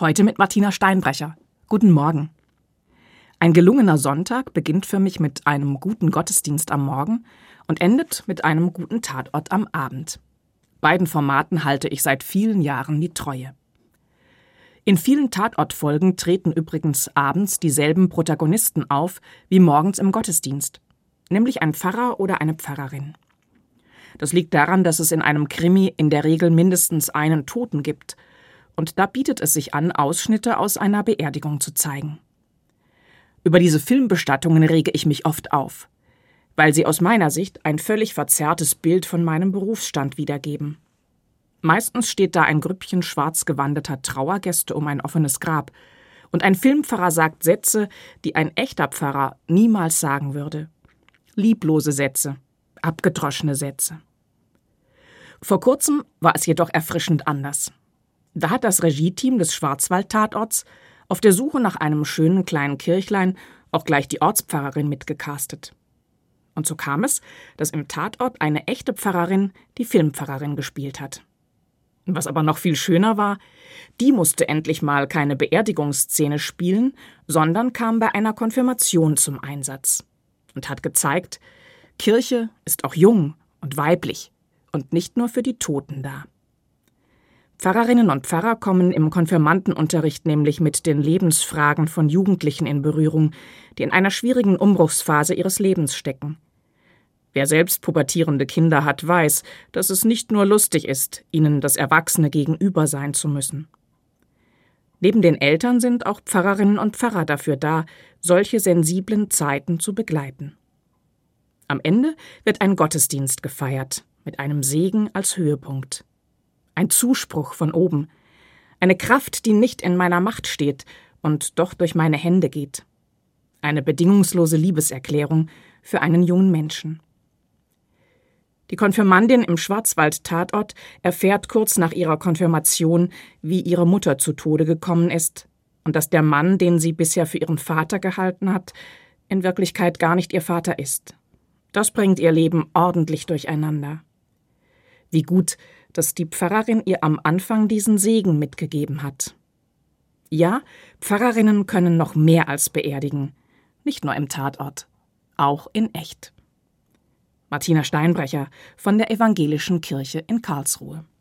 Heute mit Martina Steinbrecher. Guten Morgen. Ein gelungener Sonntag beginnt für mich mit einem guten Gottesdienst am Morgen und endet mit einem guten Tatort am Abend. Beiden Formaten halte ich seit vielen Jahren die Treue. In vielen Tatortfolgen treten übrigens abends dieselben Protagonisten auf wie morgens im Gottesdienst, nämlich ein Pfarrer oder eine Pfarrerin. Das liegt daran, dass es in einem Krimi in der Regel mindestens einen Toten gibt – und da bietet es sich an, Ausschnitte aus einer Beerdigung zu zeigen. Über diese Filmbestattungen rege ich mich oft auf, weil sie aus meiner Sicht ein völlig verzerrtes Bild von meinem Berufsstand wiedergeben. Meistens steht da ein Grüppchen schwarz gewandeter Trauergäste um ein offenes Grab, und ein Filmpfarrer sagt Sätze, die ein echter Pfarrer niemals sagen würde. Lieblose Sätze, abgedroschene Sätze. Vor kurzem war es jedoch erfrischend anders. Da hat das Regieteam des Schwarzwald-Tatorts auf der Suche nach einem schönen kleinen Kirchlein auch gleich die Ortspfarrerin mitgecastet. Und so kam es, dass im Tatort eine echte Pfarrerin die Filmpfarrerin gespielt hat. Was aber noch viel schöner war, die musste endlich mal keine Beerdigungsszene spielen, sondern kam bei einer Konfirmation zum Einsatz und hat gezeigt, Kirche ist auch jung und weiblich und nicht nur für die Toten da. Pfarrerinnen und Pfarrer kommen im Konfirmandenunterricht nämlich mit den Lebensfragen von Jugendlichen in Berührung, die in einer schwierigen Umbruchsphase ihres Lebens stecken. Wer selbst pubertierende Kinder hat, weiß, dass es nicht nur lustig ist, ihnen das Erwachsene gegenüber sein zu müssen. Neben den Eltern sind auch Pfarrerinnen und Pfarrer dafür da, solche sensiblen Zeiten zu begleiten. Am Ende wird ein Gottesdienst gefeiert, mit einem Segen als Höhepunkt ein Zuspruch von oben, eine Kraft, die nicht in meiner Macht steht und doch durch meine Hände geht, eine bedingungslose Liebeserklärung für einen jungen Menschen. Die Konfirmandin im Schwarzwald-Tatort erfährt kurz nach ihrer Konfirmation, wie ihre Mutter zu Tode gekommen ist und dass der Mann, den sie bisher für ihren Vater gehalten hat, in Wirklichkeit gar nicht ihr Vater ist. Das bringt ihr Leben ordentlich durcheinander. Wie gut, dass die Pfarrerin ihr am Anfang diesen Segen mitgegeben hat. Ja, Pfarrerinnen können noch mehr als beerdigen, nicht nur im Tatort, auch in echt. Martina Steinbrecher von der Evangelischen Kirche in Karlsruhe